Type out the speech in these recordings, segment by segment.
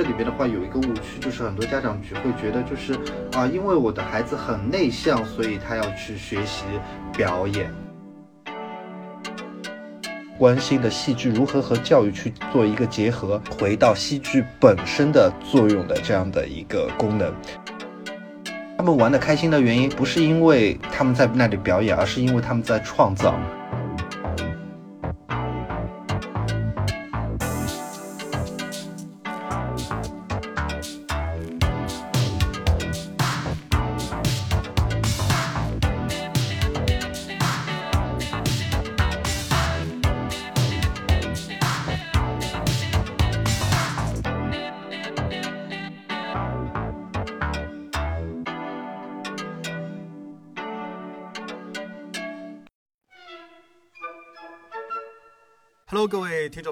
这里边的话有一个误区，就是很多家长局会觉得就是啊，因为我的孩子很内向，所以他要去学习表演。关心的戏剧如何和教育去做一个结合，回到戏剧本身的作用的这样的一个功能。他们玩的开心的原因，不是因为他们在那里表演，而是因为他们在创造。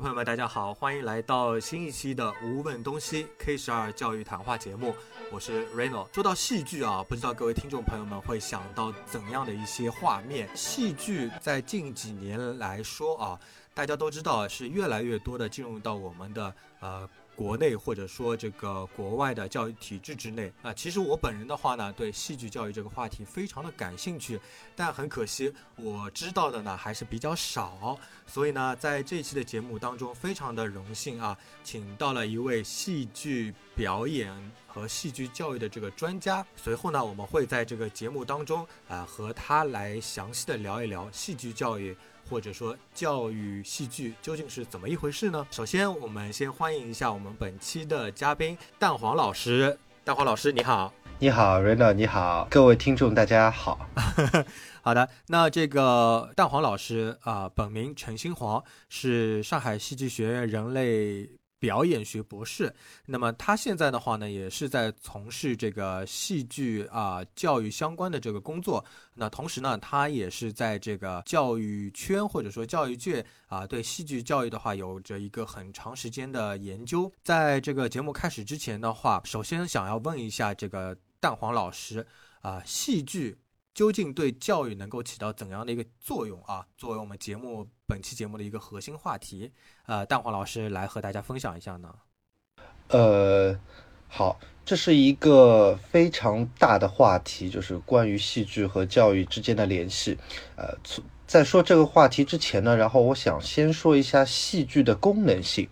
朋友们，大家好，欢迎来到新一期的《无问东西 K 十二教育谈话节目》，我是 Reno。说到戏剧啊，不知道各位听众朋友们会想到怎样的一些画面？戏剧在近几年来说啊，大家都知道是越来越多的进入到我们的呃。国内或者说这个国外的教育体制之内。啊，其实我本人的话呢，对戏剧教育这个话题非常的感兴趣，但很可惜我知道的呢还是比较少，所以呢，在这期的节目当中，非常的荣幸啊，请到了一位戏剧表演和戏剧教育的这个专家，随后呢，我们会在这个节目当中啊，和他来详细的聊一聊戏剧教育。或者说教育戏剧究竟是怎么一回事呢？首先，我们先欢迎一下我们本期的嘉宾蛋黄老师。蛋黄老师，你好！你好，Reno，你好，各位听众，大家好。好的，那这个蛋黄老师啊，本名陈新黄，是上海戏剧学院人类。表演学博士，那么他现在的话呢，也是在从事这个戏剧啊教育相关的这个工作。那同时呢，他也是在这个教育圈或者说教育界啊，对戏剧教育的话有着一个很长时间的研究。在这个节目开始之前的话，首先想要问一下这个蛋黄老师啊，戏剧。究竟对教育能够起到怎样的一个作用啊？作为我们节目本期节目的一个核心话题，呃，蛋黄老师来和大家分享一下呢。呃，好，这是一个非常大的话题，就是关于戏剧和教育之间的联系。呃，在说这个话题之前呢，然后我想先说一下戏剧的功能性。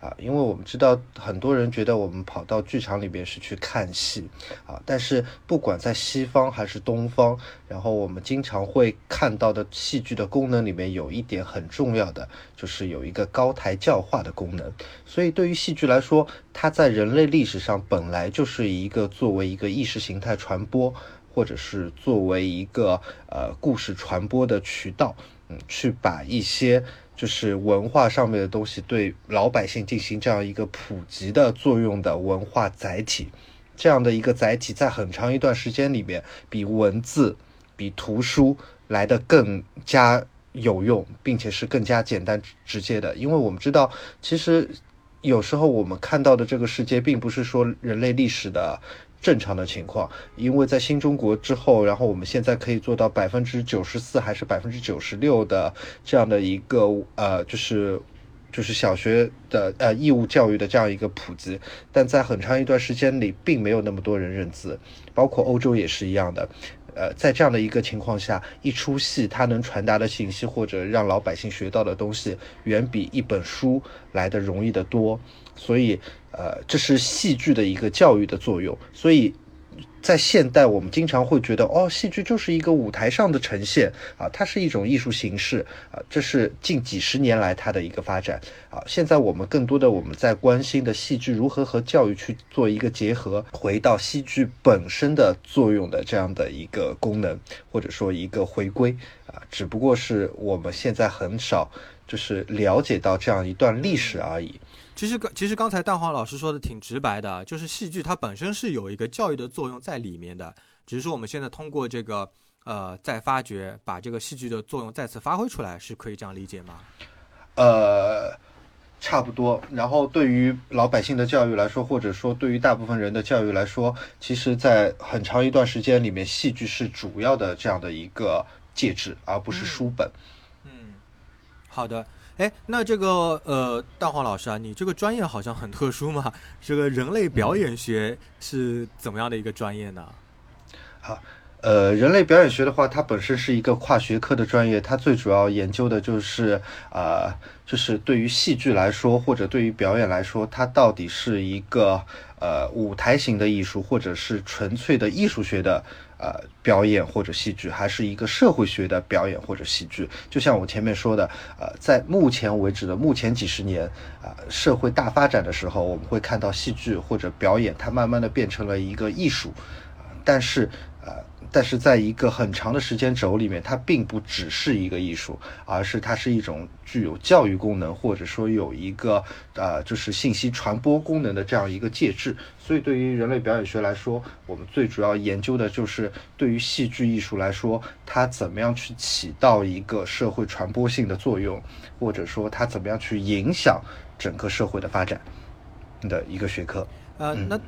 啊，因为我们知道很多人觉得我们跑到剧场里边是去看戏啊，但是不管在西方还是东方，然后我们经常会看到的戏剧的功能里面有一点很重要的，就是有一个高台教化的功能。所以对于戏剧来说，它在人类历史上本来就是一个作为一个意识形态传播，或者是作为一个呃故事传播的渠道，嗯，去把一些。就是文化上面的东西对老百姓进行这样一个普及的作用的文化载体，这样的一个载体在很长一段时间里面，比文字、比图书来的更加有用，并且是更加简单直接的。因为我们知道，其实有时候我们看到的这个世界，并不是说人类历史的。正常的情况，因为在新中国之后，然后我们现在可以做到百分之九十四还是百分之九十六的这样的一个呃，就是就是小学的呃义务教育的这样一个普及，但在很长一段时间里，并没有那么多人认字，包括欧洲也是一样的。呃，在这样的一个情况下，一出戏它能传达的信息或者让老百姓学到的东西，远比一本书来的容易得多，所以。呃，这是戏剧的一个教育的作用，所以在现代，我们经常会觉得，哦，戏剧就是一个舞台上的呈现啊，它是一种艺术形式啊，这是近几十年来它的一个发展啊。现在我们更多的我们在关心的戏剧如何和教育去做一个结合，回到戏剧本身的作用的这样的一个功能，或者说一个回归啊，只不过是我们现在很少就是了解到这样一段历史而已。其实刚其实刚才蛋黄老师说的挺直白的，就是戏剧它本身是有一个教育的作用在里面的，只是说我们现在通过这个呃再发掘，把这个戏剧的作用再次发挥出来，是可以这样理解吗？呃，差不多。然后对于老百姓的教育来说，或者说对于大部分人的教育来说，其实，在很长一段时间里面，戏剧是主要的这样的一个介质，而不是书本。嗯，好的。哎，那这个呃，大黄老师啊，你这个专业好像很特殊嘛？这个人类表演学是怎么样的一个专业呢？好。呃，人类表演学的话，它本身是一个跨学科的专业，它最主要研究的就是，呃，就是对于戏剧来说，或者对于表演来说，它到底是一个呃舞台型的艺术，或者是纯粹的艺术学的呃表演或者戏剧，还是一个社会学的表演或者戏剧？就像我前面说的，呃，在目前为止的目前几十年啊，社会大发展的时候，我们会看到戏剧或者表演，它慢慢的变成了一个艺术，但是。但是在一个很长的时间轴里面，它并不只是一个艺术，而是它是一种具有教育功能，或者说有一个呃，就是信息传播功能的这样一个介质。所以，对于人类表演学来说，我们最主要研究的就是对于戏剧艺术来说，它怎么样去起到一个社会传播性的作用，或者说它怎么样去影响整个社会的发展的一个学科。呃，那。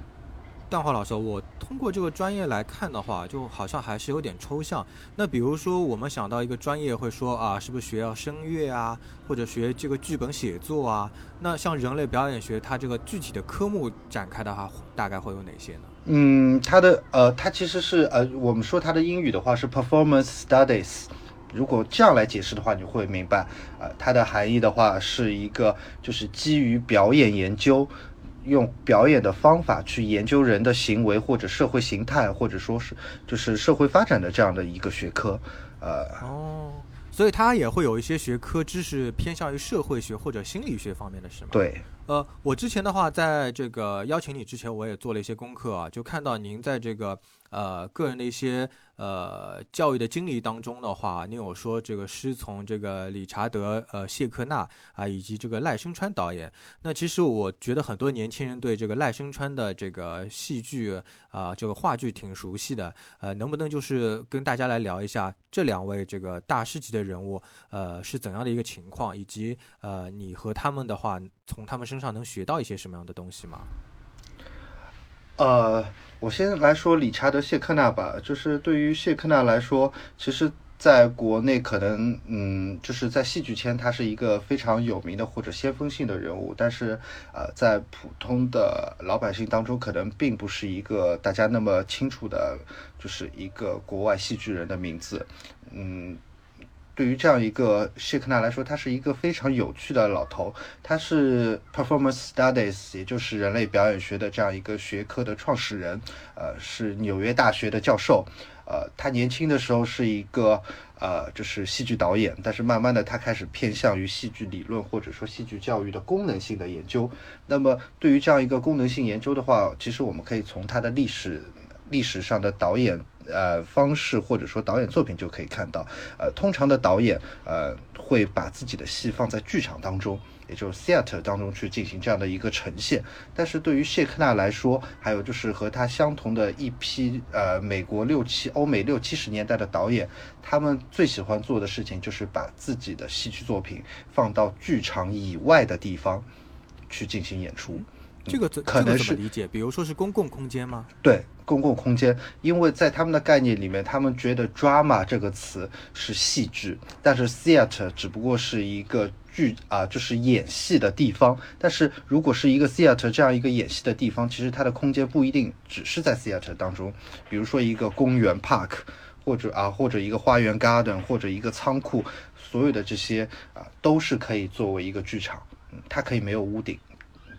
段华老师，我通过这个专业来看的话，就好像还是有点抽象。那比如说，我们想到一个专业，会说啊，是不是学要声乐啊，或者学这个剧本写作啊？那像人类表演学，它这个具体的科目展开的话，大概会有哪些呢？嗯，它的呃，它其实是呃，我们说它的英语的话是 performance studies。如果这样来解释的话，你会明白，呃，它的含义的话是一个就是基于表演研究。用表演的方法去研究人的行为或者社会形态，或者说是就是社会发展的这样的一个学科，呃，哦，所以它也会有一些学科知识偏向于社会学或者心理学方面的，是吗？对。呃，我之前的话，在这个邀请你之前，我也做了一些功课啊，就看到您在这个呃个人的一些呃教育的经历当中的话，你有说这个师从这个理查德呃谢克纳啊，以及这个赖声川导演。那其实我觉得很多年轻人对这个赖声川的这个戏剧啊，这个话剧挺熟悉的。呃，能不能就是跟大家来聊一下这两位这个大师级的人物，呃，是怎样的一个情况，以及呃你和他们的话，从他们身上能学到一些什么样的东西吗？呃，我先来说理查德·谢克纳吧。就是对于谢克纳来说，其实在国内可能，嗯，就是在戏剧圈他是一个非常有名的或者先锋性的人物，但是呃，在普通的老百姓当中，可能并不是一个大家那么清楚的，就是一个国外戏剧人的名字，嗯。对于这样一个谢克纳来说，他是一个非常有趣的老头。他是 Performance Studies，也就是人类表演学的这样一个学科的创始人。呃，是纽约大学的教授。呃，他年轻的时候是一个呃，就是戏剧导演，但是慢慢的他开始偏向于戏剧理论或者说戏剧教育的功能性的研究。那么对于这样一个功能性研究的话，其实我们可以从他的历史历史上的导演。呃，方式或者说导演作品就可以看到，呃，通常的导演呃会把自己的戏放在剧场当中，也就是 theater 当中去进行这样的一个呈现。但是对于谢克纳来说，还有就是和他相同的一批呃美国六七欧美六七十年代的导演，他们最喜欢做的事情就是把自己的戏剧作品放到剧场以外的地方去进行演出。这个怎可能是理解？比如说是公共空间吗？对，公共空间，因为在他们的概念里面，他们觉得 drama 这个词是戏剧，但是 theater 只不过是一个剧啊，就是演戏的地方。但是如果是一个 theater 这样一个演戏的地方，其实它的空间不一定只是在 theater 当中。比如说一个公园 park，或者啊，或者一个花园 garden，或者一个仓库，所有的这些啊，都是可以作为一个剧场。嗯，它可以没有屋顶。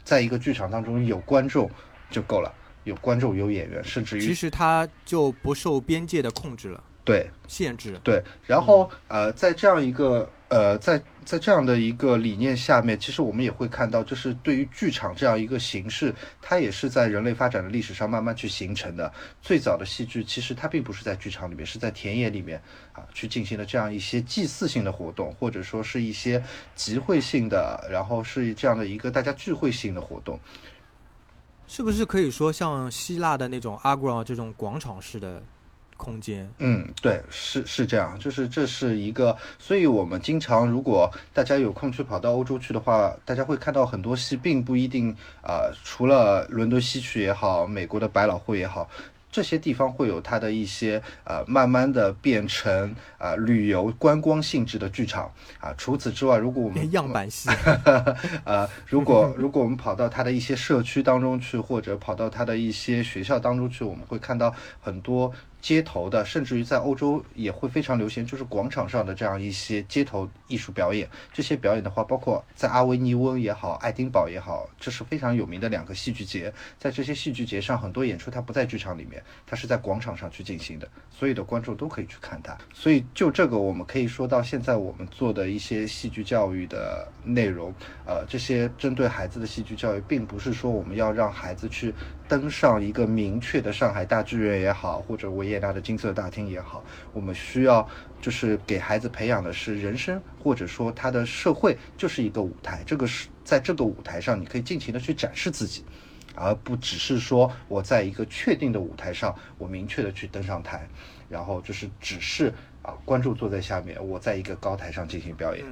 在一个剧场当中有观众就够了，有观众有演员，甚至于其实他就不受边界的控制了，对，限制对。然后呃，在这样一个呃，在在这样的一个理念下面，其实我们也会看到，就是对于剧场这样一个形式，它也是在人类发展的历史上慢慢去形成的。最早的戏剧其实它并不是在剧场里面，是在田野里面啊去进行的这样一些祭祀性的活动，或者说是一些集会性的，然后是这样的一个大家聚会性的活动。是不是可以说像希腊的那种阿 r 拉这种广场式的？空间，嗯，对，是是这样，就是这是一个，所以我们经常如果大家有空去跑到欧洲去的话，大家会看到很多戏，并不一定啊，除了伦敦西区也好，美国的百老汇也好，这些地方会有它的一些呃，慢慢的变成啊旅游观光性质的剧场啊。除此之外，如果我们样板戏，呃，如果如果我们跑到它的一些社区当中去，或者跑到它的一些学校当中去，我们会看到很多。街头的，甚至于在欧洲也会非常流行，就是广场上的这样一些街头艺术表演。这些表演的话，包括在阿维尼翁也好，爱丁堡也好，这是非常有名的两个戏剧节。在这些戏剧节上，很多演出它不在剧场里面，它是在广场上去进行的，所有的观众都可以去看它。所以就这个，我们可以说到现在我们做的一些戏剧教育的内容，呃，这些针对孩子的戏剧教育，并不是说我们要让孩子去。登上一个明确的上海大剧院也好，或者维也纳的金色大厅也好，我们需要就是给孩子培养的是人生，或者说他的社会就是一个舞台。这个是在这个舞台上，你可以尽情的去展示自己，而不只是说我在一个确定的舞台上，我明确的去登上台，然后就是只是啊观众坐在下面，我在一个高台上进行表演。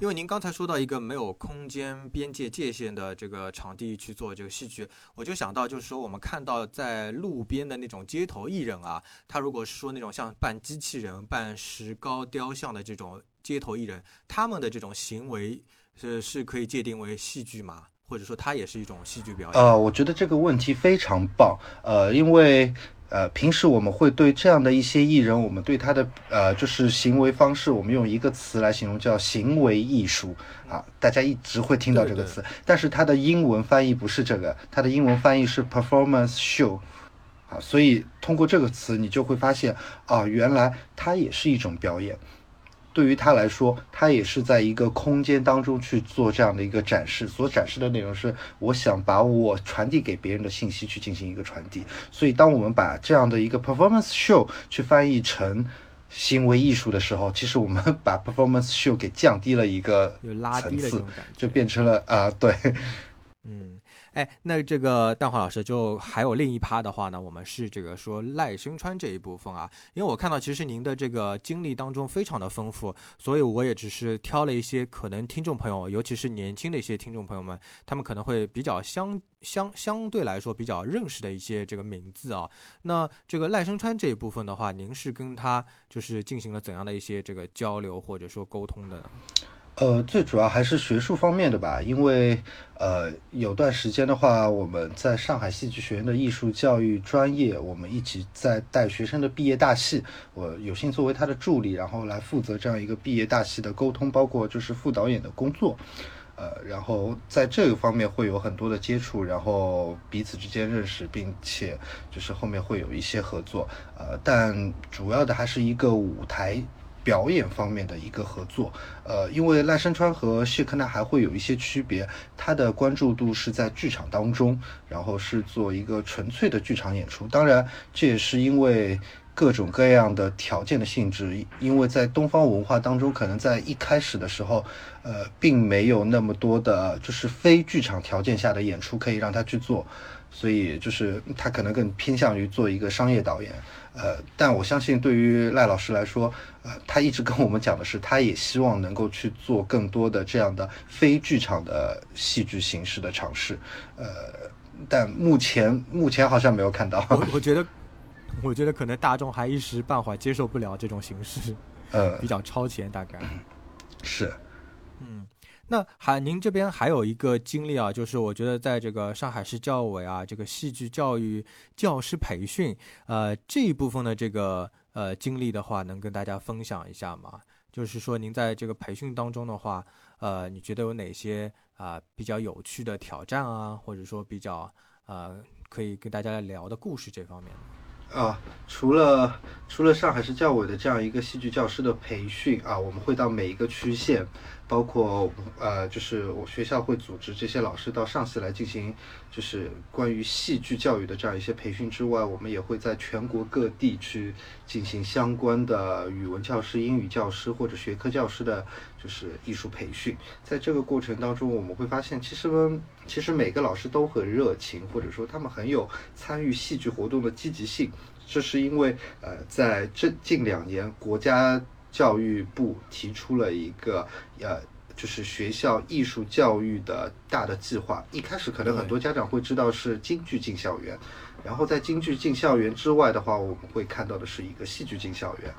因为您刚才说到一个没有空间边界界限的这个场地去做这个戏剧，我就想到就是说我们看到在路边的那种街头艺人啊，他如果是说那种像扮机器人、扮石膏雕像的这种街头艺人，他们的这种行为是是可以界定为戏剧吗？或者说他也是一种戏剧表演？呃，我觉得这个问题非常棒，呃，因为。呃，平时我们会对这样的一些艺人，我们对他的呃，就是行为方式，我们用一个词来形容，叫行为艺术啊。大家一直会听到这个词，但是它的英文翻译不是这个，它的英文翻译是 performance show 啊。所以通过这个词，你就会发现啊，原来它也是一种表演。对于他来说，他也是在一个空间当中去做这样的一个展示，所展示的内容是我想把我传递给别人的信息去进行一个传递。所以，当我们把这样的一个 performance show 去翻译成行为艺术的时候，其实我们 把 performance show 给降低了一个层次，就变成了啊，对，嗯。哎，那这个蛋黄老师就还有另一趴的话呢，我们是这个说赖声川这一部分啊，因为我看到其实您的这个经历当中非常的丰富，所以我也只是挑了一些可能听众朋友，尤其是年轻的一些听众朋友们，他们可能会比较相相相对来说比较认识的一些这个名字啊。那这个赖声川这一部分的话，您是跟他就是进行了怎样的一些这个交流或者说沟通的？呢？呃，最主要还是学术方面的吧，因为呃有段时间的话，我们在上海戏剧学院的艺术教育专业，我们一起在带学生的毕业大戏，我有幸作为他的助理，然后来负责这样一个毕业大戏的沟通，包括就是副导演的工作，呃，然后在这个方面会有很多的接触，然后彼此之间认识，并且就是后面会有一些合作，呃，但主要的还是一个舞台。表演方面的一个合作，呃，因为赖声川和谢克纳还会有一些区别，他的关注度是在剧场当中，然后是做一个纯粹的剧场演出。当然，这也是因为各种各样的条件的性质，因为在东方文化当中，可能在一开始的时候，呃，并没有那么多的，就是非剧场条件下的演出可以让他去做，所以就是他可能更偏向于做一个商业导演。呃，但我相信对于赖老师来说，呃，他一直跟我们讲的是，他也希望能够去做更多的这样的非剧场的戏剧形式的尝试。呃，但目前目前好像没有看到。我我觉得，我觉得可能大众还一时半会接受不了这种形式，呃，比较超前，大概是。那还您这边还有一个经历啊，就是我觉得在这个上海市教委啊，这个戏剧教育教师培训，呃，这一部分的这个呃经历的话，能跟大家分享一下吗？就是说您在这个培训当中的话，呃，你觉得有哪些啊比较有趣的挑战啊，或者说比较呃可以跟大家来聊的故事这方面？啊，除了除了上海市教委的这样一个戏剧教师的培训啊，我们会到每一个区县。包括呃，就是我学校会组织这些老师到上戏来进行，就是关于戏剧教育的这样一些培训之外，我们也会在全国各地去进行相关的语文教师、英语教师或者学科教师的，就是艺术培训。在这个过程当中，我们会发现，其实呢，其实每个老师都很热情，或者说他们很有参与戏剧活动的积极性。这是因为呃，在这近两年国家。教育部提出了一个呃就是学校艺术教育的大的计划。一开始可能很多家长会知道是京剧进校园，然后在京剧进校园之外的话，我们会看到的是一个戏剧进校园。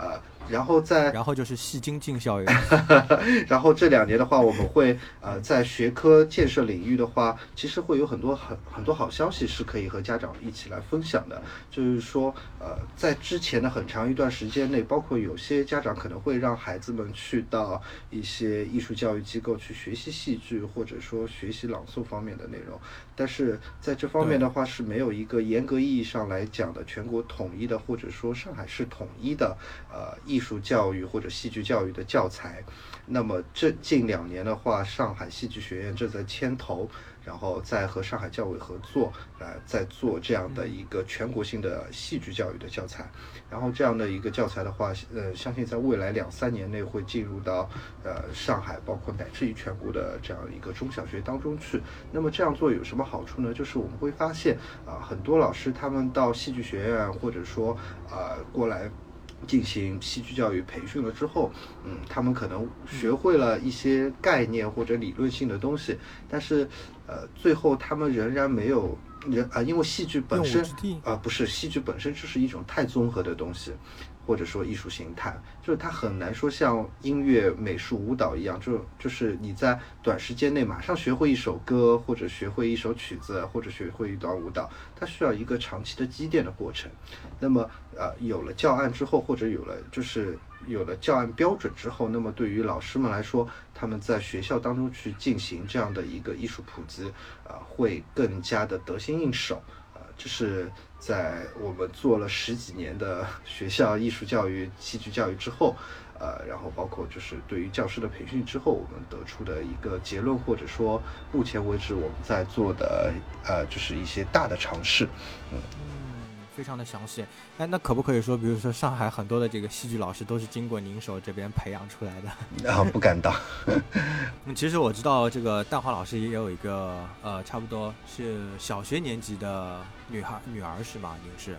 呃，然后在，然后就是戏精进校园，然后这两年的话，我们会呃在学科建设领域的话，其实会有很多很很多好消息是可以和家长一起来分享的。就是说，呃，在之前的很长一段时间内，包括有些家长可能会让孩子们去到一些艺术教育机构去学习戏剧，或者说学习朗诵方面的内容，但是在这方面的话是没有一个严格意义上来讲的全国统一的，或者说上海市统一的。呃，艺术教育或者戏剧教育的教材，那么这近两年的话，上海戏剧学院正在牵头，然后再和上海教委合作，呃，在做这样的一个全国性的戏剧教育的教材。然后这样的一个教材的话，呃，相信在未来两三年内会进入到呃上海，包括乃至于全国的这样一个中小学当中去。那么这样做有什么好处呢？就是我们会发现啊，很多老师他们到戏剧学院或者说啊过来。进行戏剧教育培训了之后，嗯，他们可能学会了一些概念或者理论性的东西，但是，呃，最后他们仍然没有人啊，因为戏剧本身啊，不是戏剧本身就是一种太综合的东西。或者说艺术形态，就是它很难说像音乐、美术、舞蹈一样，就就是你在短时间内马上学会一首歌，或者学会一首曲子，或者学会一段舞蹈，它需要一个长期的积淀的过程。那么，呃，有了教案之后，或者有了就是有了教案标准之后，那么对于老师们来说，他们在学校当中去进行这样的一个艺术普及，啊，会更加的得心应手。就是在我们做了十几年的学校艺术教育、戏剧教育之后，呃，然后包括就是对于教师的培训之后，我们得出的一个结论，或者说目前为止我们在做的呃，就是一些大的尝试，嗯。非常的详细，哎，那可不可以说，比如说上海很多的这个戏剧老师都是经过您手这边培养出来的？啊，不敢当。嗯，其实我知道这个蛋黄老师也有一个呃，差不多是小学年级的女孩女儿是吗？您是？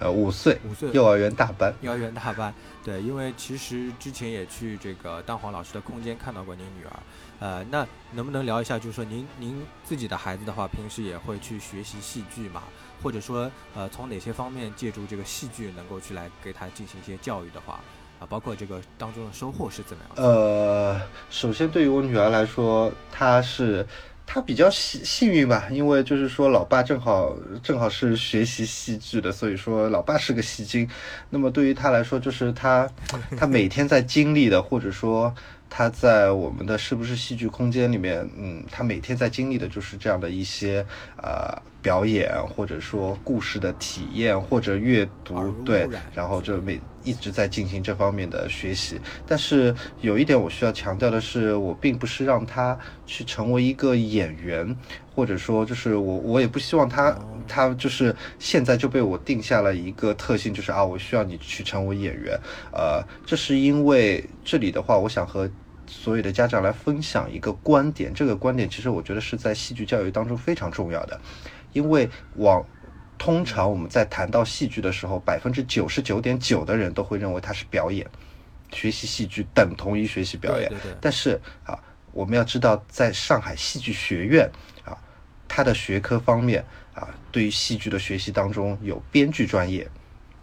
呃，五岁，五岁，幼儿园大班，幼儿园大班。对，因为其实之前也去这个蛋黄老师的空间看到过您女儿。呃，那能不能聊一下，就是说您您自己的孩子的话，平时也会去学习戏剧嘛？或者说，呃，从哪些方面借助这个戏剧能够去来给他进行一些教育的话，啊，包括这个当中的收获是怎么样？呃，首先对于我女儿来说，她是她比较幸幸运吧，因为就是说老爸正好正好是学习戏剧的，所以说老爸是个戏精。那么对于她来说，就是她 她每天在经历的，或者说。他在我们的是不是戏剧空间里面，嗯，他每天在经历的就是这样的一些呃表演，或者说故事的体验，或者阅读，对，然后就每一直在进行这方面的学习。但是有一点我需要强调的是，我并不是让他去成为一个演员，或者说就是我我也不希望他他就是现在就被我定下了一个特性，就是啊，我需要你去成为演员。呃，这是因为这里的话，我想和所有的家长来分享一个观点，这个观点其实我觉得是在戏剧教育当中非常重要的，因为往通常我们在谈到戏剧的时候，百分之九十九点九的人都会认为它是表演，学习戏剧等同于学习表演。但是啊，我们要知道，在上海戏剧学院啊，它的学科方面啊，对于戏剧的学习当中有编剧专业，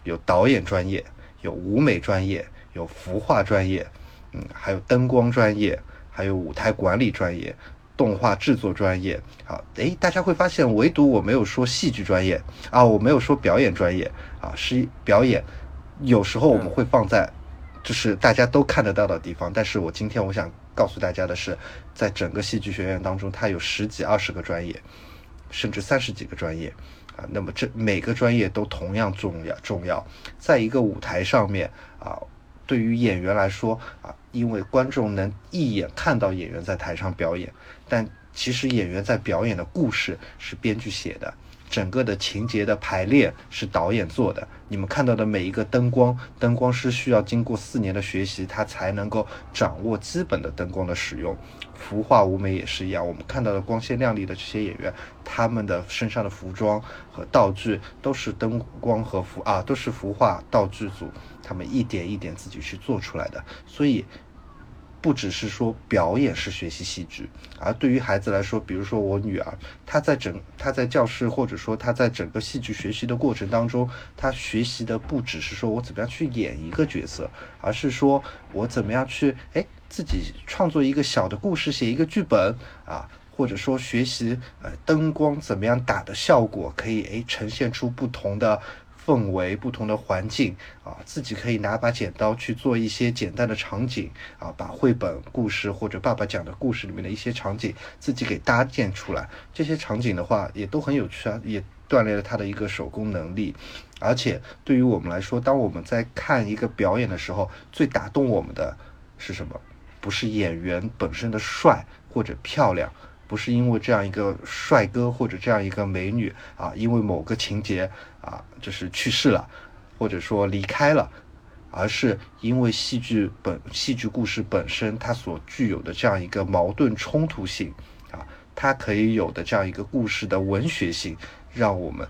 有导演专业，有舞美专业，有服化专业。嗯，还有灯光专业，还有舞台管理专业，动画制作专业。啊，诶，大家会发现，唯独我没有说戏剧专业啊，我没有说表演专业啊，是表演。有时候我们会放在，就是大家都看得到的地方。但是我今天我想告诉大家的是，在整个戏剧学院当中，它有十几、二十个专业，甚至三十几个专业啊。那么这每个专业都同样重要，重要。在一个舞台上面啊。对于演员来说啊，因为观众能一眼看到演员在台上表演，但其实演员在表演的故事是编剧写的。整个的情节的排列是导演做的，你们看到的每一个灯光，灯光师需要经过四年的学习，他才能够掌握基本的灯光的使用。服化舞美也是一样，我们看到的光鲜亮丽的这些演员，他们的身上的服装和道具都是灯光和服啊，都是服化道具组，他们一点一点自己去做出来的。所以，不只是说表演是学习戏剧，而对于孩子来说，比如说我女儿，她在整她在教室或者说她在整个戏剧学习的过程当中，她学习的不只是说我怎么样去演一个角色，而是说我怎么样去哎自己创作一个小的故事，写一个剧本啊，或者说学习呃灯光怎么样打的效果可以哎呈现出不同的。氛围不同的环境啊，自己可以拿把剪刀去做一些简单的场景啊，把绘本故事或者爸爸讲的故事里面的一些场景自己给搭建出来。这些场景的话也都很有趣啊，也锻炼了他的一个手工能力。而且对于我们来说，当我们在看一个表演的时候，最打动我们的是什么？不是演员本身的帅或者漂亮，不是因为这样一个帅哥或者这样一个美女啊，因为某个情节。啊，就是去世了，或者说离开了，而是因为戏剧本戏剧故事本身它所具有的这样一个矛盾冲突性啊，它可以有的这样一个故事的文学性，让我们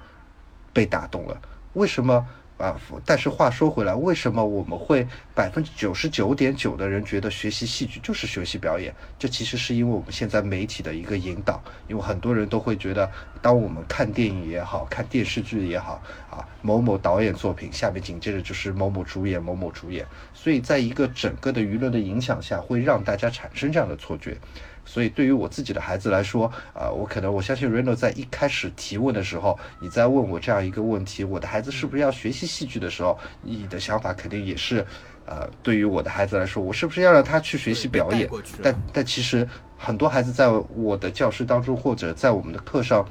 被打动了。为什么？啊，但是话说回来，为什么我们会百分之九十九点九的人觉得学习戏剧就是学习表演？这其实是因为我们现在媒体的一个引导，因为很多人都会觉得，当我们看电影也好看电视剧也好啊，某某导演作品下面紧接着就是某某主演某某主演，所以在一个整个的舆论的影响下，会让大家产生这样的错觉。所以，对于我自己的孩子来说，啊，我可能我相信 Reno 在一开始提问的时候，你在问我这样一个问题，我的孩子是不是要学习戏剧的时候，你的想法肯定也是，呃，对于我的孩子来说，我是不是要让他去学习表演？但但其实很多孩子在我的教室当中，或者在我们的课上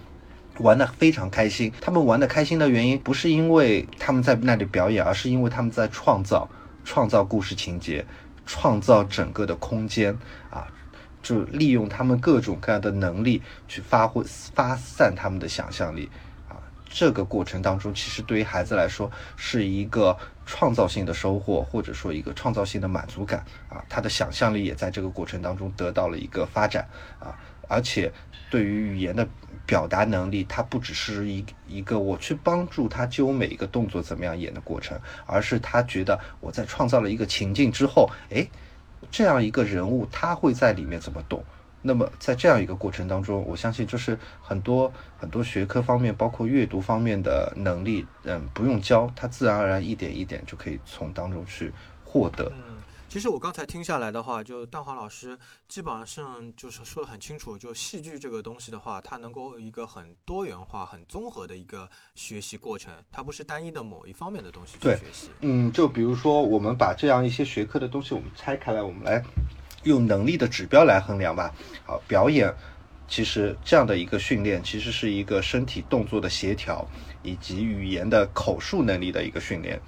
玩的非常开心。他们玩的开心的原因，不是因为他们在那里表演，而是因为他们在创造，创造故事情节，创造整个的空间啊。就利用他们各种各样的能力去发挥、发散他们的想象力啊！这个过程当中，其实对于孩子来说是一个创造性的收获，或者说一个创造性的满足感啊！他的想象力也在这个过程当中得到了一个发展啊！而且对于语言的表达能力，它不只是一一个我去帮助他揪每一个动作怎么样演的过程，而是他觉得我在创造了一个情境之后，哎。这样一个人物，他会在里面怎么动？那么在这样一个过程当中，我相信就是很多很多学科方面，包括阅读方面的能力，嗯，不用教，他自然而然一点一点就可以从当中去获得。其实我刚才听下来的话，就蛋黄老师基本上就是说的很清楚，就戏剧这个东西的话，它能够一个很多元化、很综合的一个学习过程，它不是单一的某一方面的东西去学习。嗯，就比如说我们把这样一些学科的东西我们拆开来，我们来用能力的指标来衡量吧。好，表演其实这样的一个训练，其实是一个身体动作的协调以及语言的口述能力的一个训练。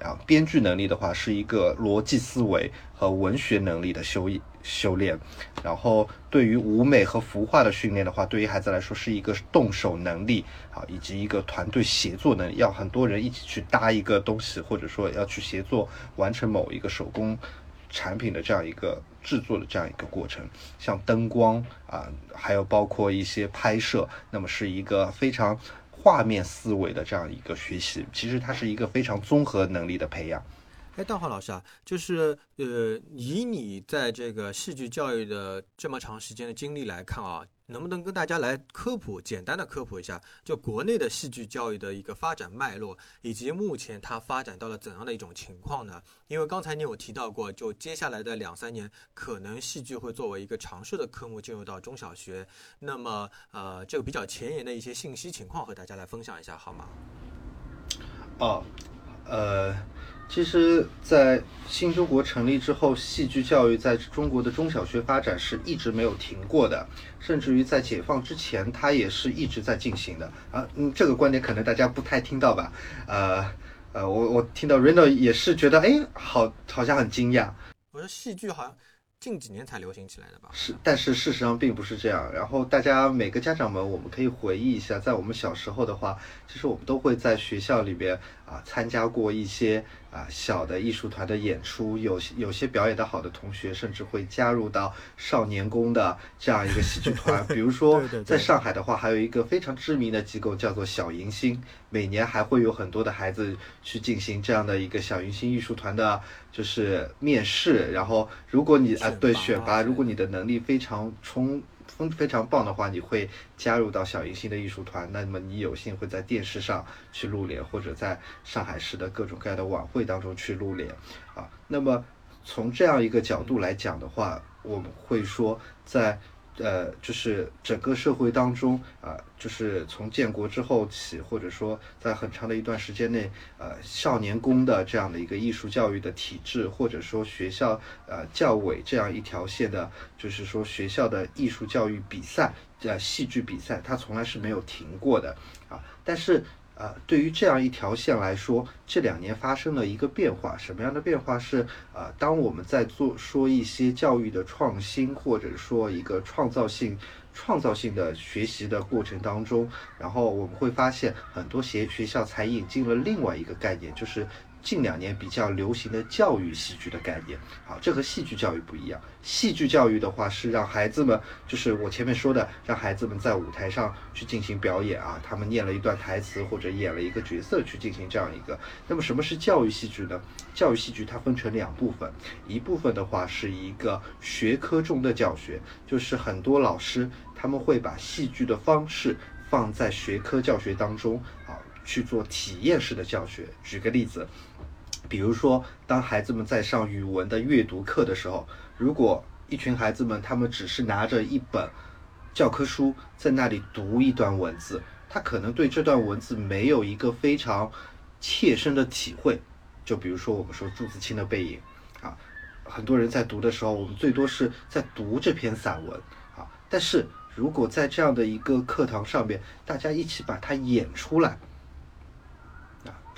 然后编剧能力的话，是一个逻辑思维和文学能力的修修炼。然后对于舞美和服化的训练的话，对于孩子来说是一个动手能力啊，以及一个团队协作能力，要很多人一起去搭一个东西，或者说要去协作完成某一个手工产品的这样一个制作的这样一个过程。像灯光啊，还有包括一些拍摄，那么是一个非常。画面思维的这样一个学习，其实它是一个非常综合能力的培养。哎，大华老师啊，就是呃，以你在这个戏剧教育的这么长时间的经历来看啊。能不能跟大家来科普，简单的科普一下，就国内的戏剧教育的一个发展脉络，以及目前它发展到了怎样的一种情况呢？因为刚才你有提到过，就接下来的两三年，可能戏剧会作为一个尝试的科目进入到中小学。那么，呃，这个比较前沿的一些信息情况和大家来分享一下，好吗？哦，呃。其实，在新中国成立之后，戏剧教育在中国的中小学发展是一直没有停过的，甚至于在解放之前，它也是一直在进行的。啊，嗯，这个观点可能大家不太听到吧？呃，呃，我我听到 Reno 也是觉得，哎，好，好像很惊讶。我说戏剧好像。近几年才流行起来的吧？是，但是事实上并不是这样。然后大家每个家长们，我们可以回忆一下，在我们小时候的话，其实我们都会在学校里边啊参加过一些啊小的艺术团的演出，有有些表演的好的同学甚至会加入到少年宫的这样一个戏剧团。比如说在上海的话，还有一个非常知名的机构叫做小迎新，每年还会有很多的孩子去进行这样的一个小迎新艺术团的，就是面试。然后如果你啊对选拔，如果你的能力非常充非常棒的话，你会加入到小银星的艺术团。那么你有幸会在电视上去露脸，或者在上海市的各种各样的晚会当中去露脸啊。那么从这样一个角度来讲的话，我们会说在。呃，就是整个社会当中啊、就是从建国之后起，或者说在很长的一段时间内，呃，少年宫的这样的一个艺术教育的体制，或者说学校呃教委这样一条线的，就是说学校的艺术教育比赛，呃，戏剧比赛，它从来是没有停过的啊。但是呃，对于这样一条线来说，这两年发生了一个变化。什么样的变化是？呃，当我们在做说一些教育的创新，或者说一个创造性、创造性的学习的过程当中，然后我们会发现很多学学校才引进了另外一个概念，就是近两年比较流行的教育戏剧的概念。好，这和戏剧教育不一样。戏剧教育的话是让孩子们，就是我前面说的，让孩子们在舞台上去进行表演啊，他们念了一段台词或者演了一个角色去进行这样一个。那么什么是教育戏剧呢？教育戏剧它分成两部分，一部分的话是一个学科中的教学，就是很多老师他们会把戏剧的方式放在学科教学当中，去做体验式的教学。举个例子，比如说，当孩子们在上语文的阅读课的时候，如果一群孩子们他们只是拿着一本教科书在那里读一段文字，他可能对这段文字没有一个非常切身的体会。就比如说我们说朱自清的《背影》啊，很多人在读的时候，我们最多是在读这篇散文啊，但是如果在这样的一个课堂上面，大家一起把它演出来。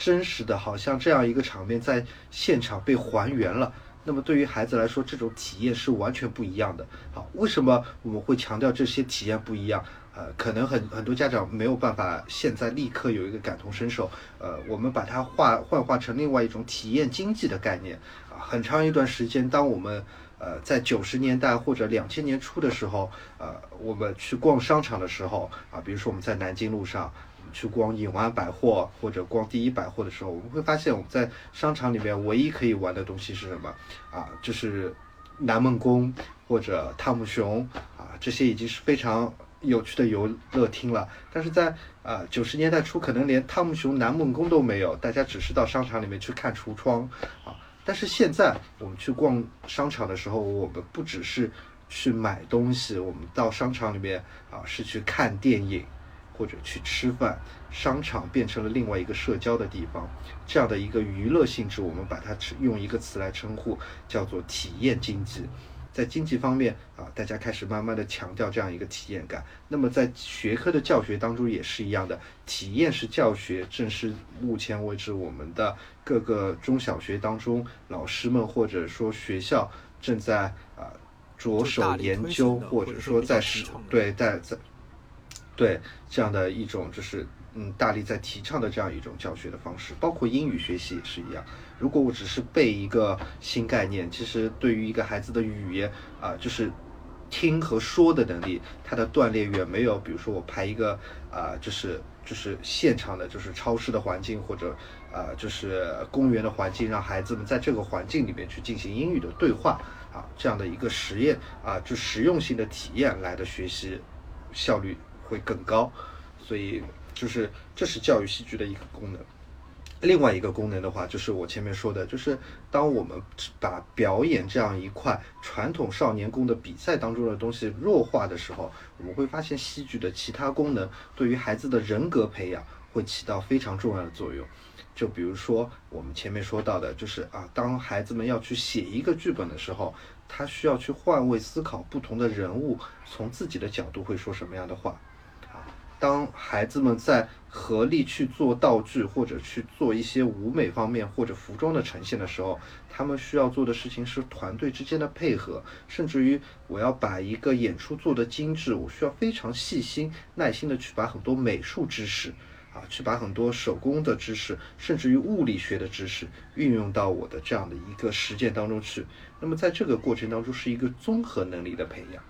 真实的，好像这样一个场面在现场被还原了。那么对于孩子来说，这种体验是完全不一样的。好，为什么我们会强调这些体验不一样？呃，可能很很多家长没有办法现在立刻有一个感同身受。呃，我们把它化幻化成另外一种体验经济的概念啊。很长一段时间，当我们呃在九十年代或者两千年初的时候，呃，我们去逛商场的时候啊，比如说我们在南京路上。去逛永安百货或者逛第一百货的时候，我们会发现我们在商场里面唯一可以玩的东西是什么啊？就是南梦宫或者汤姆熊啊，这些已经是非常有趣的游乐厅了。但是在啊九十年代初，可能连汤姆熊、南梦宫都没有，大家只是到商场里面去看橱窗啊。但是现在我们去逛商场的时候，我们不只是去买东西，我们到商场里面啊是去看电影。或者去吃饭，商场变成了另外一个社交的地方，这样的一个娱乐性质，我们把它用一个词来称呼，叫做体验经济。在经济方面啊，大家开始慢慢的强调这样一个体验感。那么在学科的教学当中也是一样的，体验式教学正是目前为止我们的各个中小学当中老师们或者说学校正在啊着手研究，或者说在使对在在。对这样的一种就是嗯大力在提倡的这样一种教学的方式，包括英语学习也是一样。如果我只是背一个新概念，其实对于一个孩子的语言啊，就是听和说的能力，它的锻炼远没有，比如说我排一个啊，就是就是现场的，就是超市的环境或者啊，就是公园的环境，让孩子们在这个环境里面去进行英语的对话啊，这样的一个实验啊，就实用性的体验来的学习效率。会更高，所以就是这是教育戏剧的一个功能。另外一个功能的话，就是我前面说的，就是当我们把表演这样一块传统少年宫的比赛当中的东西弱化的时候，我们会发现戏剧的其他功能对于孩子的人格培养会起到非常重要的作用。就比如说我们前面说到的，就是啊，当孩子们要去写一个剧本的时候，他需要去换位思考不同的人物从自己的角度会说什么样的话。当孩子们在合力去做道具，或者去做一些舞美方面或者服装的呈现的时候，他们需要做的事情是团队之间的配合，甚至于我要把一个演出做得精致，我需要非常细心、耐心的去把很多美术知识啊，去把很多手工的知识，甚至于物理学的知识运用到我的这样的一个实践当中去。那么在这个过程当中，是一个综合能力的培养。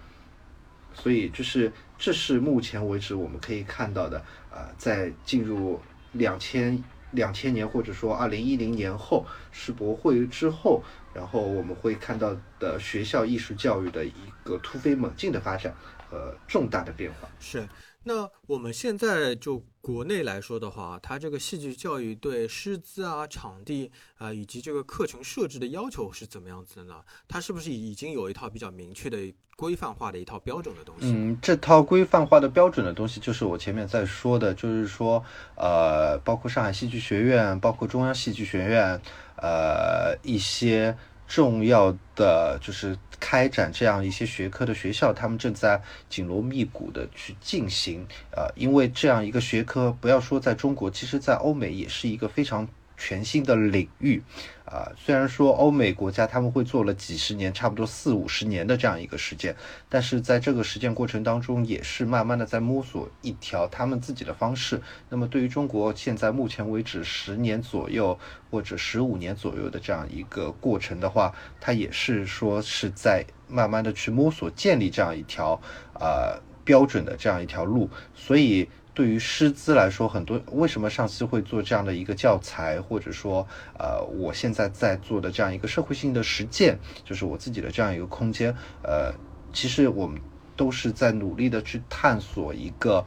所以，就是这是目前为止我们可以看到的，呃，在进入两千两千年或者说二零一零年后世博会之后，然后我们会看到的学校艺术教育的一个突飞猛进的发展和重大的变化。是。那我们现在就国内来说的话，它这个戏剧教育对师资啊、场地啊以及这个课程设置的要求是怎么样子的呢？它是不是已经有一套比较明确的规范化的一套标准的东西？嗯，这套规范化的标准的东西，就是我前面在说的，就是说，呃，包括上海戏剧学院，包括中央戏剧学院，呃，一些。重要的就是开展这样一些学科的学校，他们正在紧锣密鼓的去进行。呃，因为这样一个学科，不要说在中国，其实在欧美也是一个非常。全新的领域，啊，虽然说欧美国家他们会做了几十年，差不多四五十年的这样一个时间，但是在这个实践过程当中，也是慢慢的在摸索一条他们自己的方式。那么对于中国现在目前为止十年左右或者十五年左右的这样一个过程的话，它也是说是在慢慢的去摸索建立这样一条呃标准的这样一条路，所以。对于师资来说，很多为什么上期会做这样的一个教材，或者说，呃，我现在在做的这样一个社会性的实践，就是我自己的这样一个空间，呃，其实我们都是在努力的去探索一个，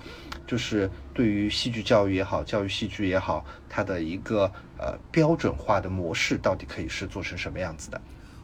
就是对于戏剧教育也好，教育戏剧也好，它的一个呃标准化的模式到底可以是做成什么样子的。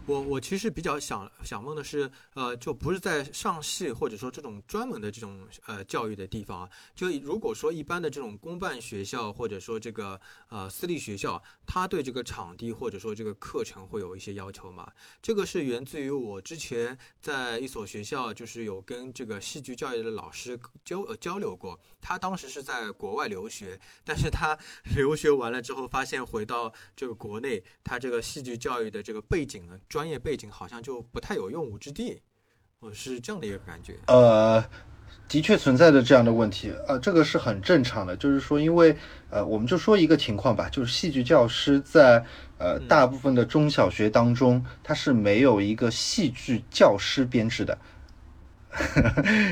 我我其实比较想想问的是，呃，就不是在上戏或者说这种专门的这种呃教育的地方啊，就如果说一般的这种公办学校或者说这个呃私立学校，他对这个场地或者说这个课程会有一些要求吗？这个是源自于我之前在一所学校，就是有跟这个戏剧教育的老师交呃交流过，他当时是在国外留学，但是他 留学完了之后，发现回到这个国内，他这个戏剧教育的这个背景呢。专业背景好像就不太有用武之地，我是这样的一个感觉。呃，的确存在着这样的问题，呃，这个是很正常的。就是说，因为呃，我们就说一个情况吧，就是戏剧教师在呃大部分的中小学当中，他是没有一个戏剧教师编制的。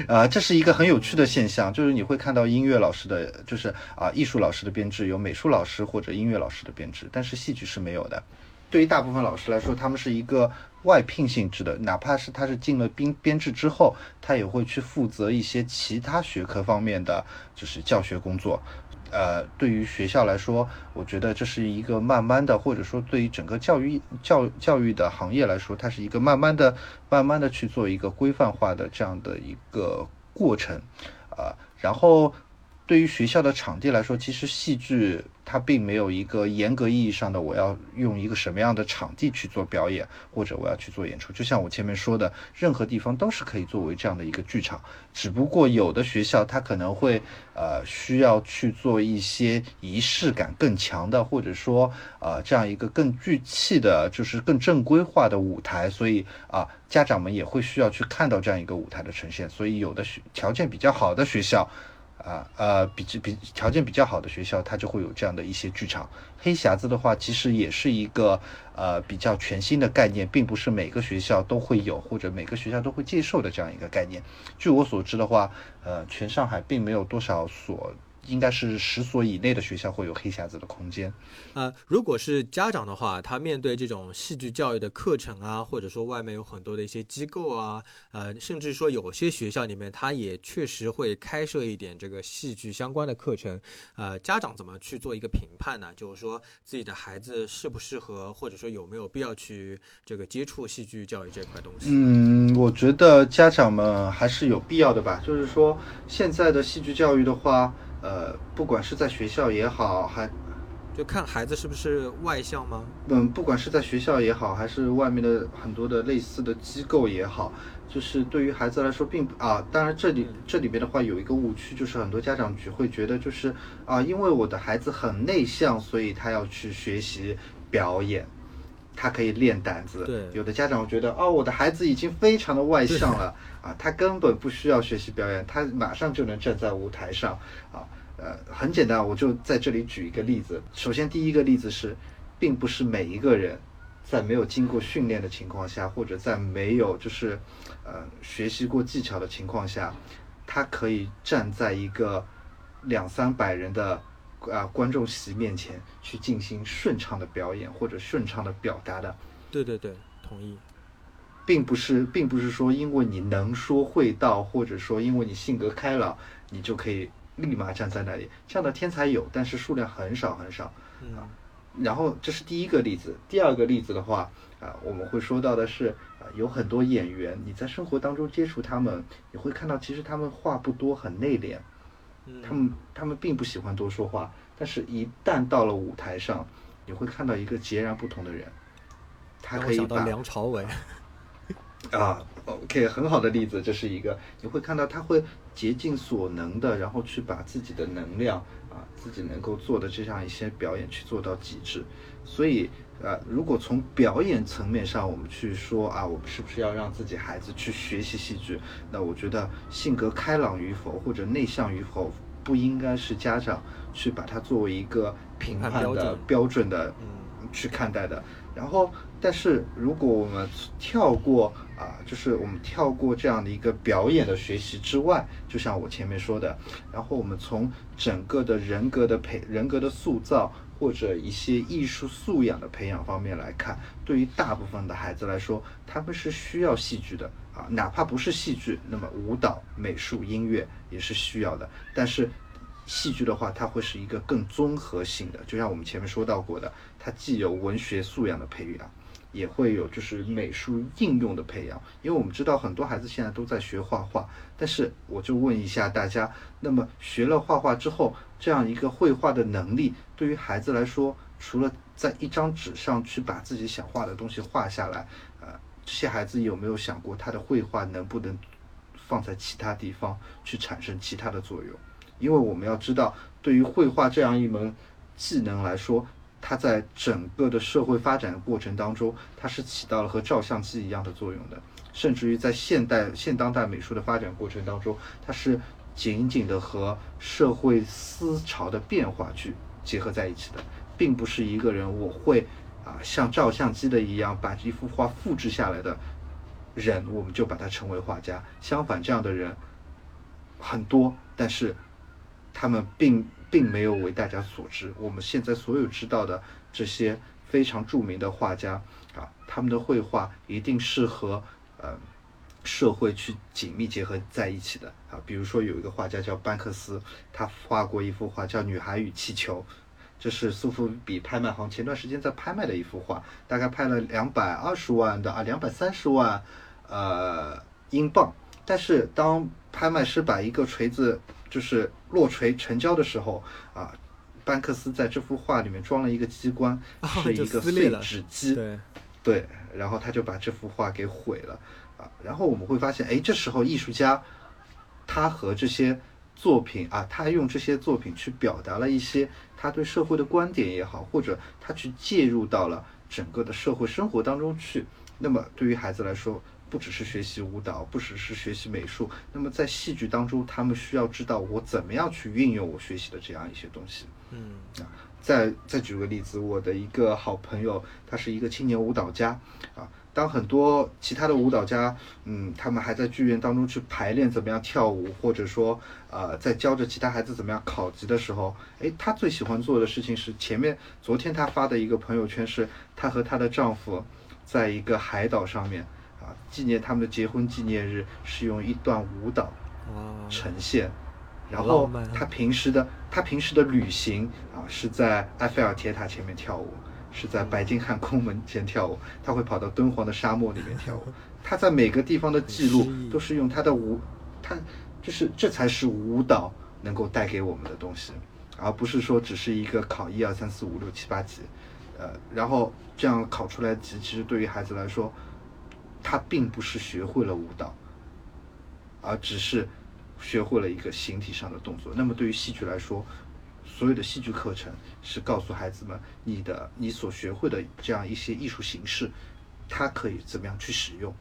啊，这是一个很有趣的现象，就是你会看到音乐老师的，就是啊艺术老师的编制有美术老师或者音乐老师的编制，但是戏剧是没有的。对于大部分老师来说，他们是一个外聘性质的，哪怕是他是进了编编制之后，他也会去负责一些其他学科方面的就是教学工作。呃，对于学校来说，我觉得这是一个慢慢的，或者说对于整个教育教教育的行业来说，它是一个慢慢的、慢慢的去做一个规范化的这样的一个过程。啊，然后对于学校的场地来说，其实戏剧。它并没有一个严格意义上的我要用一个什么样的场地去做表演，或者我要去做演出。就像我前面说的，任何地方都是可以作为这样的一个剧场，只不过有的学校它可能会呃需要去做一些仪式感更强的，或者说呃这样一个更具气的，就是更正规化的舞台，所以啊家长们也会需要去看到这样一个舞台的呈现。所以有的学条件比较好的学校。啊呃，比这比条件比较好的学校，它就会有这样的一些剧场。黑匣子的话，其实也是一个呃比较全新的概念，并不是每个学校都会有或者每个学校都会接受的这样一个概念。据我所知的话，呃，全上海并没有多少所。应该是十所以内的学校会有黑匣子的空间。呃，如果是家长的话，他面对这种戏剧教育的课程啊，或者说外面有很多的一些机构啊，呃，甚至说有些学校里面，他也确实会开设一点这个戏剧相关的课程。呃，家长怎么去做一个评判呢？就是说自己的孩子适不适合，或者说有没有必要去这个接触戏剧教育这块东西？嗯，我觉得家长们还是有必要的吧。就是说现在的戏剧教育的话。呃，不管是在学校也好，还就看孩子是不是外向吗？嗯，不管是在学校也好，还是外面的很多的类似的机构也好，就是对于孩子来说，并啊，当然这里这里边的话有一个误区，就是很多家长只会觉得就是啊，因为我的孩子很内向，所以他要去学习表演，他可以练胆子。对，有的家长觉得哦，我的孩子已经非常的外向了。啊，他根本不需要学习表演，他马上就能站在舞台上啊。呃，很简单，我就在这里举一个例子。首先，第一个例子是，并不是每一个人在没有经过训练的情况下，或者在没有就是呃学习过技巧的情况下，他可以站在一个两三百人的啊观众席面前去进行顺畅的表演或者顺畅的表达的。对对对，同意。并不是，并不是说因为你能说会道，或者说因为你性格开朗，你就可以立马站在那里。这样的天才有，但是数量很少很少。啊，然后这是第一个例子。第二个例子的话，啊，我们会说到的是，啊，有很多演员，你在生活当中接触他们，你会看到其实他们话不多，很内敛。他们他们并不喜欢多说话，但是一旦到了舞台上，你会看到一个截然不同的人。他可以把梁朝伟。啊，OK，很好的例子，这是一个，你会看到他会竭尽所能的，然后去把自己的能量啊，自己能够做的这样一些表演去做到极致。所以，呃，如果从表演层面上我们去说啊，我们是不是要让自己孩子去学习戏剧？那我觉得性格开朗与否或者内向与否，不应该是家长去把它作为一个评判的标准的去看待的。然后，但是如果我们跳过啊，就是我们跳过这样的一个表演的学习之外，就像我前面说的，然后我们从整个的人格的培、人格的塑造或者一些艺术素养的培养方面来看，对于大部分的孩子来说，他们是需要戏剧的啊，哪怕不是戏剧，那么舞蹈、美术、音乐也是需要的，但是。戏剧的话，它会是一个更综合性的，就像我们前面说到过的，它既有文学素养的培养，也会有就是美术应用的培养。因为我们知道很多孩子现在都在学画画，但是我就问一下大家，那么学了画画之后，这样一个绘画的能力，对于孩子来说，除了在一张纸上去把自己想画的东西画下来，呃，这些孩子有没有想过他的绘画能不能放在其他地方去产生其他的作用？因为我们要知道，对于绘画这样一门技能来说，它在整个的社会发展的过程当中，它是起到了和照相机一样的作用的。甚至于在现代现当代美术的发展过程当中，它是紧紧的和社会思潮的变化去结合在一起的，并不是一个人我会啊像照相机的一样把这幅画复制下来的人，我们就把它称为画家。相反，这样的人很多，但是。他们并并没有为大家所知。我们现在所有知道的这些非常著名的画家啊，他们的绘画一定是和呃社会去紧密结合在一起的啊。比如说有一个画家叫班克斯，他画过一幅画叫《女孩与气球》，这是苏富比拍卖行前段时间在拍卖的一幅画，大概拍了两百二十万的啊，两百三十万呃英镑。但是当拍卖师把一个锤子就是落锤成交的时候啊，班克斯在这幅画里面装了一个机关，是一个碎纸机，对，对，然后他就把这幅画给毁了啊。然后我们会发现，哎，这时候艺术家他和这些作品啊，他用这些作品去表达了一些他对社会的观点也好，或者他去介入到了整个的社会生活当中去。那么对于孩子来说，不只是学习舞蹈，不只是学习美术，那么在戏剧当中，他们需要知道我怎么样去运用我学习的这样一些东西。嗯，啊，再再举个例子，我的一个好朋友，他是一个青年舞蹈家，啊，当很多其他的舞蹈家，嗯，他们还在剧院当中去排练怎么样跳舞，或者说，呃，在教着其他孩子怎么样考级的时候，诶，他最喜欢做的事情是前面昨天他发的一个朋友圈，是她和她的丈夫在一个海岛上面。纪念他们的结婚纪念日是用一段舞蹈呈现，然后他平时的他平时的旅行啊是在埃菲尔铁塔前面跳舞，是在白金汉宫门前跳舞，他会跑到敦煌的沙漠里面跳舞。他在每个地方的记录都是用他的舞，他就是这才是舞蹈能够带给我们的东西，而不是说只是一个考一二三四五六七八级，呃，然后这样考出来级，其实对于孩子来说。他并不是学会了舞蹈，而只是学会了一个形体上的动作。那么对于戏剧来说，所有的戏剧课程是告诉孩子们，你的你所学会的这样一些艺术形式，它可以怎么样去使用。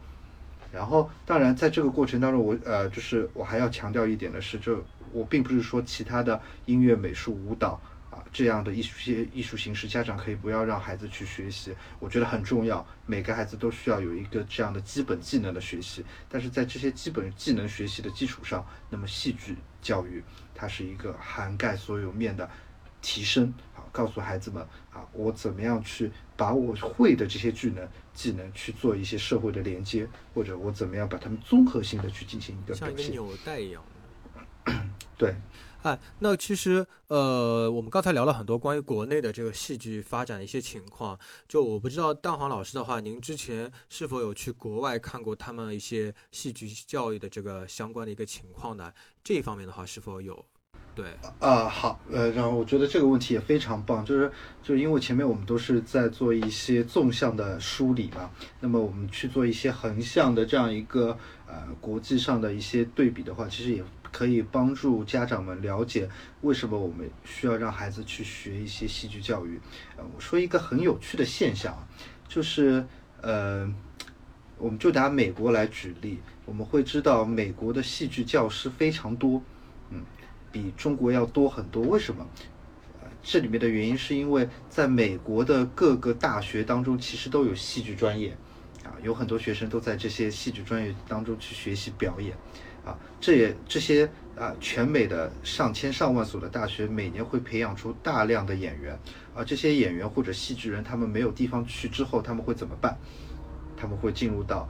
然后，当然在这个过程当中，我呃，就是我还要强调一点的是，就我并不是说其他的音乐、美术、舞蹈啊这样的艺术些艺术形式，家长可以不要让孩子去学习，我觉得很重要。每个孩子都需要有一个这样的基本技能的学习，但是在这些基本技能学习的基础上，那么戏剧教育它是一个涵盖所有面的提升啊，告诉孩子们啊，我怎么样去把我会的这些技能技能去做一些社会的连接，或者我怎么样把它们综合性的去进行一个像一个表现。纽带一样的。对，哎，那其实呃，我们刚才聊了很多关于国内的这个戏剧发展的一些情况。就我不知道蛋黄老师的话，您之前是否有去国外看过他们一些戏剧教育的这个相关的一个情况呢？这一方面的话，是否有？对，啊，好，呃，然后我觉得这个问题也非常棒，就是就是因为前面我们都是在做一些纵向的梳理嘛，那么我们去做一些横向的这样一个呃国际上的一些对比的话，其实也可以帮助家长们了解为什么我们需要让孩子去学一些戏剧教育。呃，我说一个很有趣的现象啊，就是呃，我们就拿美国来举例，我们会知道美国的戏剧教师非常多，嗯。比中国要多很多，为什么？呃，这里面的原因是因为在美国的各个大学当中，其实都有戏剧专业，啊，有很多学生都在这些戏剧专业当中去学习表演，啊，这也这些啊，全美的上千上万所的大学每年会培养出大量的演员，啊，这些演员或者戏剧人，他们没有地方去之后，他们会怎么办？他们会进入到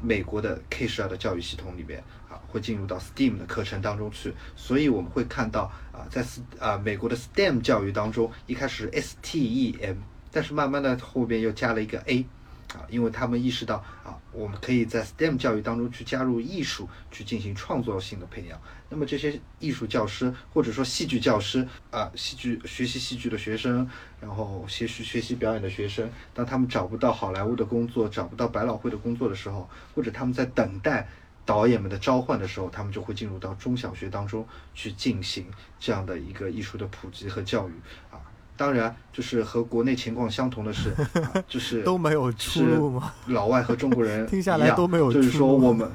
美国的 K 十二的教育系统里面。啊会进入到 STEAM 的课程当中去，所以我们会看到啊，在 S 啊美国的 STEM 教育当中，一开始 STEM，但是慢慢的后边又加了一个 A。啊，因为他们意识到啊，我们可以在 STEM 教育当中去加入艺术，去进行创造性的培养。那么这些艺术教师或者说戏剧教师啊，戏剧学习戏剧的学生，然后学习学习表演的学生，当他们找不到好莱坞的工作，找不到百老汇的工作的时候，或者他们在等待导演们的召唤的时候，他们就会进入到中小学当中去进行这样的一个艺术的普及和教育啊。当然，就是和国内情况相同的是，啊就是都没有出路吗？老外和中国人听下来都没有就是说我们，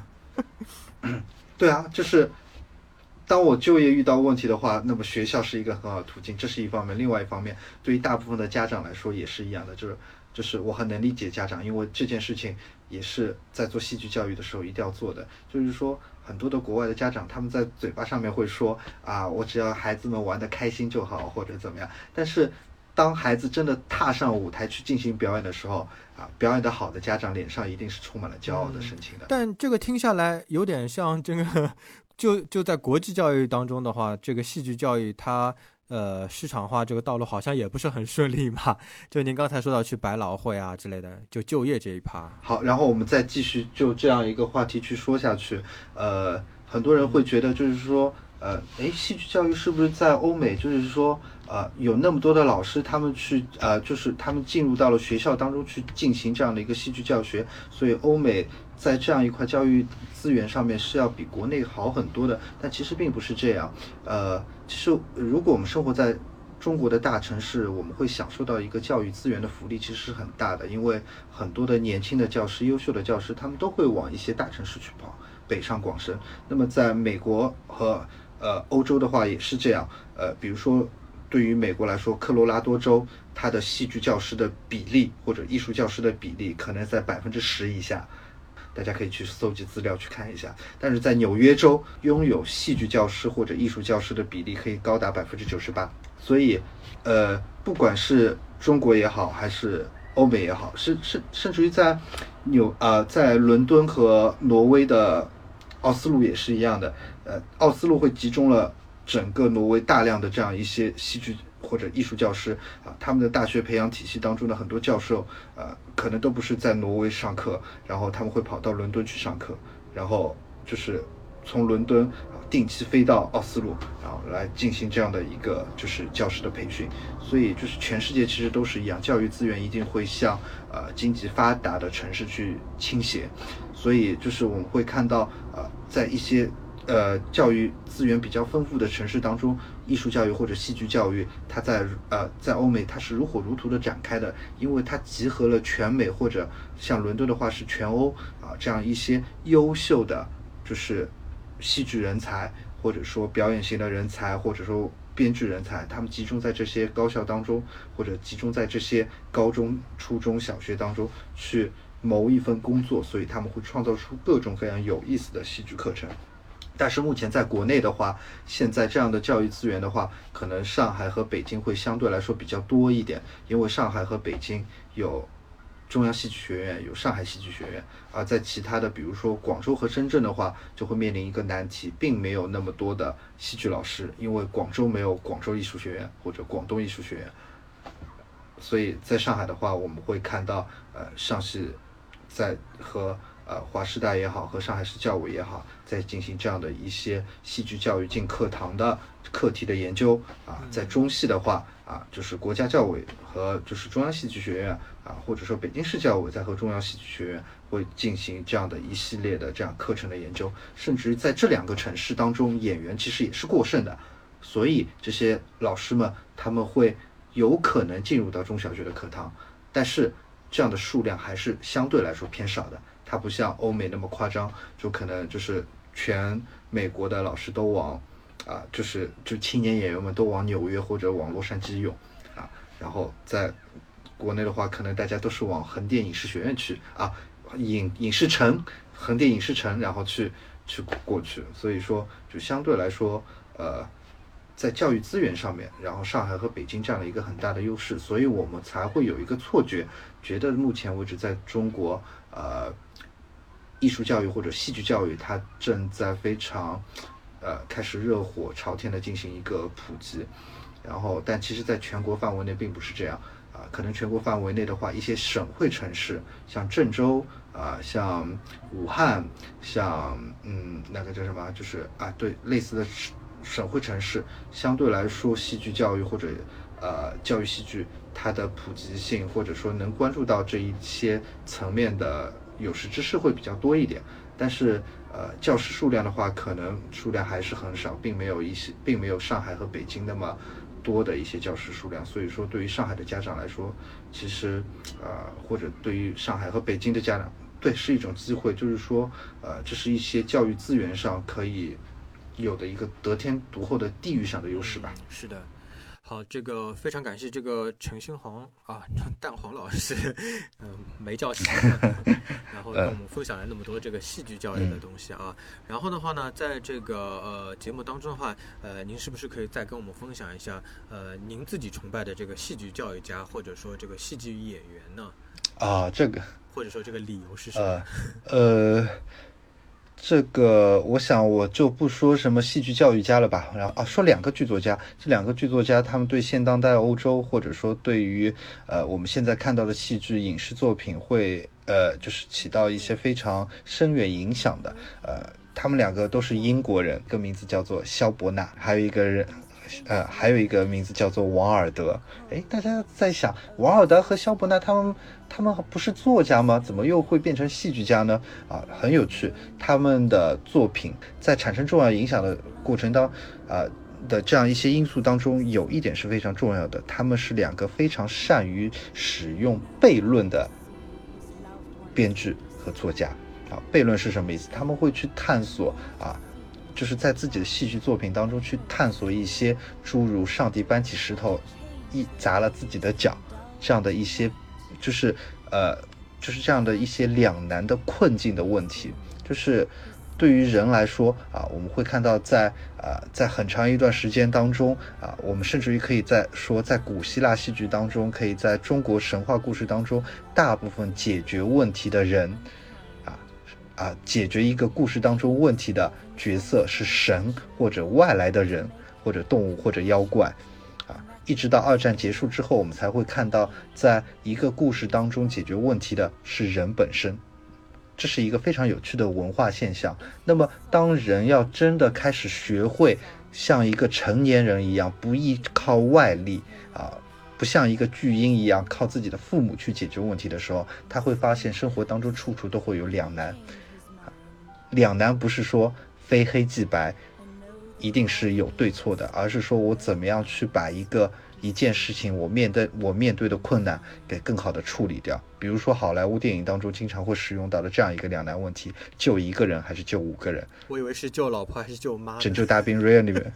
对啊，就是当我就业遇到问题的话，那么学校是一个很好的途径，这是一方面。另外一方面，对于大部分的家长来说也是一样的，就是就是我很能理解家长，因为这件事情也是在做戏剧教育的时候一定要做的。就是说，很多的国外的家长他们在嘴巴上面会说啊，我只要孩子们玩的开心就好，或者怎么样。但是当孩子真的踏上舞台去进行表演的时候，啊，表演的好的家长脸上一定是充满了骄傲的神情的。但这个听下来有点像这个，就就在国际教育当中的话，这个戏剧教育它呃市场化这个道路好像也不是很顺利嘛。就您刚才说到去百老汇啊之类的，就就业这一趴，好，然后我们再继续就这样一个话题去说下去。呃，很多人会觉得就是说，呃，诶，戏剧教育是不是在欧美，就是说，呃，有那么多的老师，他们去，呃，就是他们进入到了学校当中去进行这样的一个戏剧教学，所以欧美在这样一块教育资源上面是要比国内好很多的。但其实并不是这样。呃，其实如果我们生活在中国的大城市，我们会享受到一个教育资源的福利，其实是很大的，因为很多的年轻的教师、优秀的教师，他们都会往一些大城市去跑，北上广深。那么在美国和呃欧洲的话也是这样，呃，比如说对于美国来说，科罗拉多州它的戏剧教师的比例或者艺术教师的比例可能在百分之十以下。大家可以去搜集资料去看一下，但是在纽约州，拥有戏剧教师或者艺术教师的比例可以高达百分之九十八。所以，呃，不管是中国也好，还是欧美也好，甚甚甚至于在纽呃在伦敦和挪威的奥斯陆也是一样的。呃，奥斯陆会集中了整个挪威大量的这样一些戏剧或者艺术教师啊，他们的大学培养体系当中的很多教授，呃，可能都不是在挪威上课，然后他们会跑到伦敦去上课，然后就是从伦敦定期飞到奥斯陆，然后来进行这样的一个就是教师的培训。所以就是全世界其实都是一样，教育资源一定会向呃经济发达的城市去倾斜。所以就是我们会看到呃在一些呃，教育资源比较丰富的城市当中，艺术教育或者戏剧教育，它在呃在欧美它是如火如荼的展开的，因为它集合了全美或者像伦敦的话是全欧啊这样一些优秀的就是戏剧人才或者说表演型的人才，或者说编剧人才，他们集中在这些高校当中，或者集中在这些高中、初中小学当中去谋一份工作，所以他们会创造出各种各样有意思的戏剧课程。但是目前在国内的话，现在这样的教育资源的话，可能上海和北京会相对来说比较多一点，因为上海和北京有中央戏剧学院，有上海戏剧学院，而在其他的，比如说广州和深圳的话，就会面临一个难题，并没有那么多的戏剧老师，因为广州没有广州艺术学院或者广东艺术学院，所以在上海的话，我们会看到，呃，上戏在和。呃，华师大也好，和上海市教委也好，在进行这样的一些戏剧教育进课堂的课题的研究啊，在中戏的话啊，就是国家教委和就是中央戏剧学院啊，或者说北京市教委在和中央戏剧学院会进行这样的一系列的这样课程的研究，甚至于在这两个城市当中，演员其实也是过剩的，所以这些老师们他们会有可能进入到中小学的课堂，但是这样的数量还是相对来说偏少的。它不像欧美那么夸张，就可能就是全美国的老师都往，啊，就是就青年演员们都往纽约或者往洛杉矶涌，啊，然后在国内的话，可能大家都是往横店影视学院去啊，影影视城，横店影视城，然后去去过去，所以说就相对来说，呃，在教育资源上面，然后上海和北京占了一个很大的优势，所以我们才会有一个错觉，觉得目前为止在中国，呃。艺术教育或者戏剧教育，它正在非常，呃，开始热火朝天的进行一个普及，然后，但其实，在全国范围内并不是这样啊。可能全国范围内的话，一些省会城市，像郑州啊，像武汉，像嗯，那个叫什么，就是啊，对，类似的省会城市，相对来说，戏剧教育或者呃，教育戏剧它的普及性，或者说能关注到这一些层面的。有识之士会比较多一点，但是呃，教师数量的话，可能数量还是很少，并没有一些，并没有上海和北京那么多的一些教师数量。所以说，对于上海的家长来说，其实呃，或者对于上海和北京的家长，对，是一种机会，就是说，呃，这是一些教育资源上可以有的一个得天独厚的地域上的优势吧。是的。好，这个非常感谢这个陈新黄啊，蛋黄老师，嗯，没叫醒，然后跟我们分享了那么多这个戏剧教育的东西啊。然后的话呢，在这个呃节目当中的话，呃，您是不是可以再跟我们分享一下，呃，您自己崇拜的这个戏剧教育家，或者说这个戏剧演员呢？啊，这个，或者说这个理由是什么？呃。这个，我想我就不说什么戏剧教育家了吧，然后啊，说两个剧作家，这两个剧作家他们对现当代欧洲，或者说对于呃我们现在看到的戏剧影视作品，会呃就是起到一些非常深远影响的。呃，他们两个都是英国人，一个名字叫做肖伯纳，还有一个人。呃，还有一个名字叫做王尔德。哎，大家在想，王尔德和肖伯纳他们，他们不是作家吗？怎么又会变成戏剧家呢？啊，很有趣。他们的作品在产生重要影响的过程当，啊的这样一些因素当中，有一点是非常重要的，他们是两个非常善于使用悖论的编剧和作家。啊，悖论是什么意思？他们会去探索啊。就是在自己的戏剧作品当中去探索一些诸如上帝搬起石头一砸了自己的脚这样的一些，就是呃，就是这样的一些两难的困境的问题。就是对于人来说啊，我们会看到在啊，在很长一段时间当中啊，我们甚至于可以在说，在古希腊戏剧当中，可以在中国神话故事当中，大部分解决问题的人。啊，解决一个故事当中问题的角色是神或者外来的人，或者动物或者妖怪，一直到二战结束之后，我们才会看到，在一个故事当中解决问题的是人本身，这是一个非常有趣的文化现象。那么，当人要真的开始学会像一个成年人一样，不依靠外力啊，不像一个巨婴一样靠自己的父母去解决问题的时候，他会发现生活当中处处都会有两难。两难不是说非黑即白，一定是有对错的，而是说我怎么样去把一个。一件事情，我面对我面对的困难，给更好的处理掉。比如说，好莱坞电影当中经常会使用到的这样一个两难问题：救一个人还是救五个人？我以为是救老婆还是救妈。拯救大兵瑞恩里面，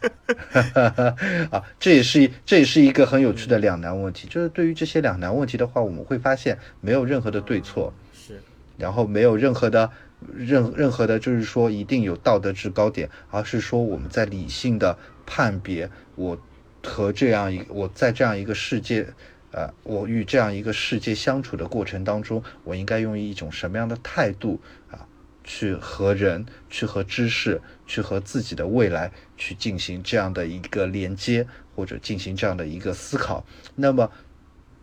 啊，这也是这也是一个很有趣的两难问题。就是对于这些两难问题的话，我们会发现没有任何的对错，是，然后没有任何的任任何的，就是说一定有道德制高点，而是说我们在理性的判别我。和这样一我在这样一个世界，呃，我与这样一个世界相处的过程当中，我应该用一种什么样的态度啊，去和人，去和知识，去和自己的未来去进行这样的一个连接，或者进行这样的一个思考，那么。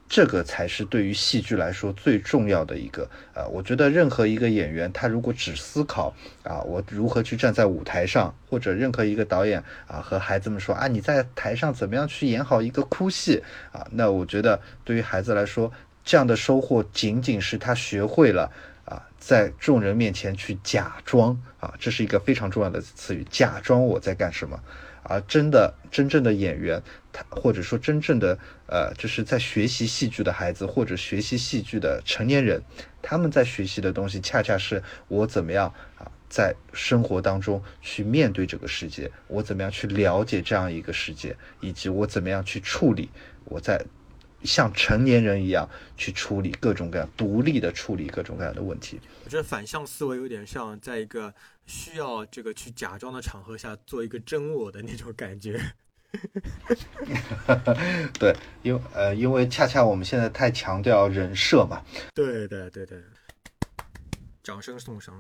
这个才是对于戏剧来说最重要的一个，呃，我觉得任何一个演员，他如果只思考啊，我如何去站在舞台上，或者任何一个导演啊，和孩子们说啊，你在台上怎么样去演好一个哭戏啊，那我觉得对于孩子来说，这样的收获仅仅是他学会了啊，在众人面前去假装啊，这是一个非常重要的词语，假装我在干什么。而真的真正的演员，他或者说真正的呃，就是在学习戏剧的孩子，或者学习戏剧的成年人，他们在学习的东西，恰恰是我怎么样啊，在生活当中去面对这个世界，我怎么样去了解这样一个世界，以及我怎么样去处理我在。像成年人一样去处理各种各样独立的处理各种各样的问题。我觉得反向思维有点像在一个需要这个去假装的场合下做一个真我的那种感觉。对，因为呃，因为恰恰我们现在太强调人设嘛。对对对对。掌声送上，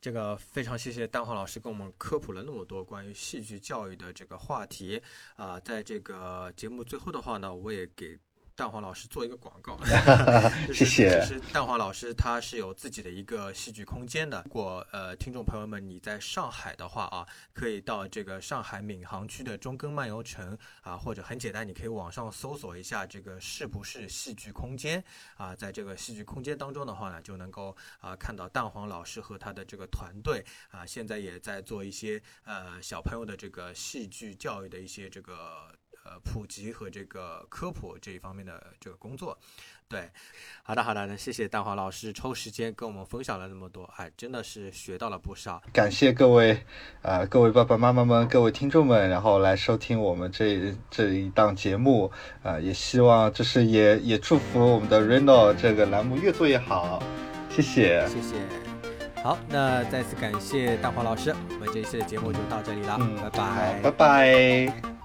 这个非常谢谢蛋黄老师跟我们科普了那么多关于戏剧教育的这个话题啊，在这个节目最后的话呢，我也给。蛋黄老师做一个广告，谢谢。其实蛋黄老师他是有自己的一个戏剧空间的。如果呃听众朋友们你在上海的话啊，可以到这个上海闵行区的中根漫游城啊，或者很简单，你可以网上搜索一下这个是不是戏剧空间啊，在这个戏剧空间当中的话呢，就能够啊看到蛋黄老师和他的这个团队啊，现在也在做一些呃小朋友的这个戏剧教育的一些这个。呃，普及和这个科普这一方面的这个工作，对，好的好的，那谢谢蛋黄老师抽时间跟我们分享了那么多，哎，真的是学到了不少。感谢各位，呃，各位爸爸妈妈们，各位听众们，然后来收听我们这这一档节目，啊，也希望就是也也祝福我们的 Reno 这个栏目越做越好，谢谢，谢谢。好，那再次感谢蛋黄老师，我们这一期的节目就到这里了，拜拜，拜拜。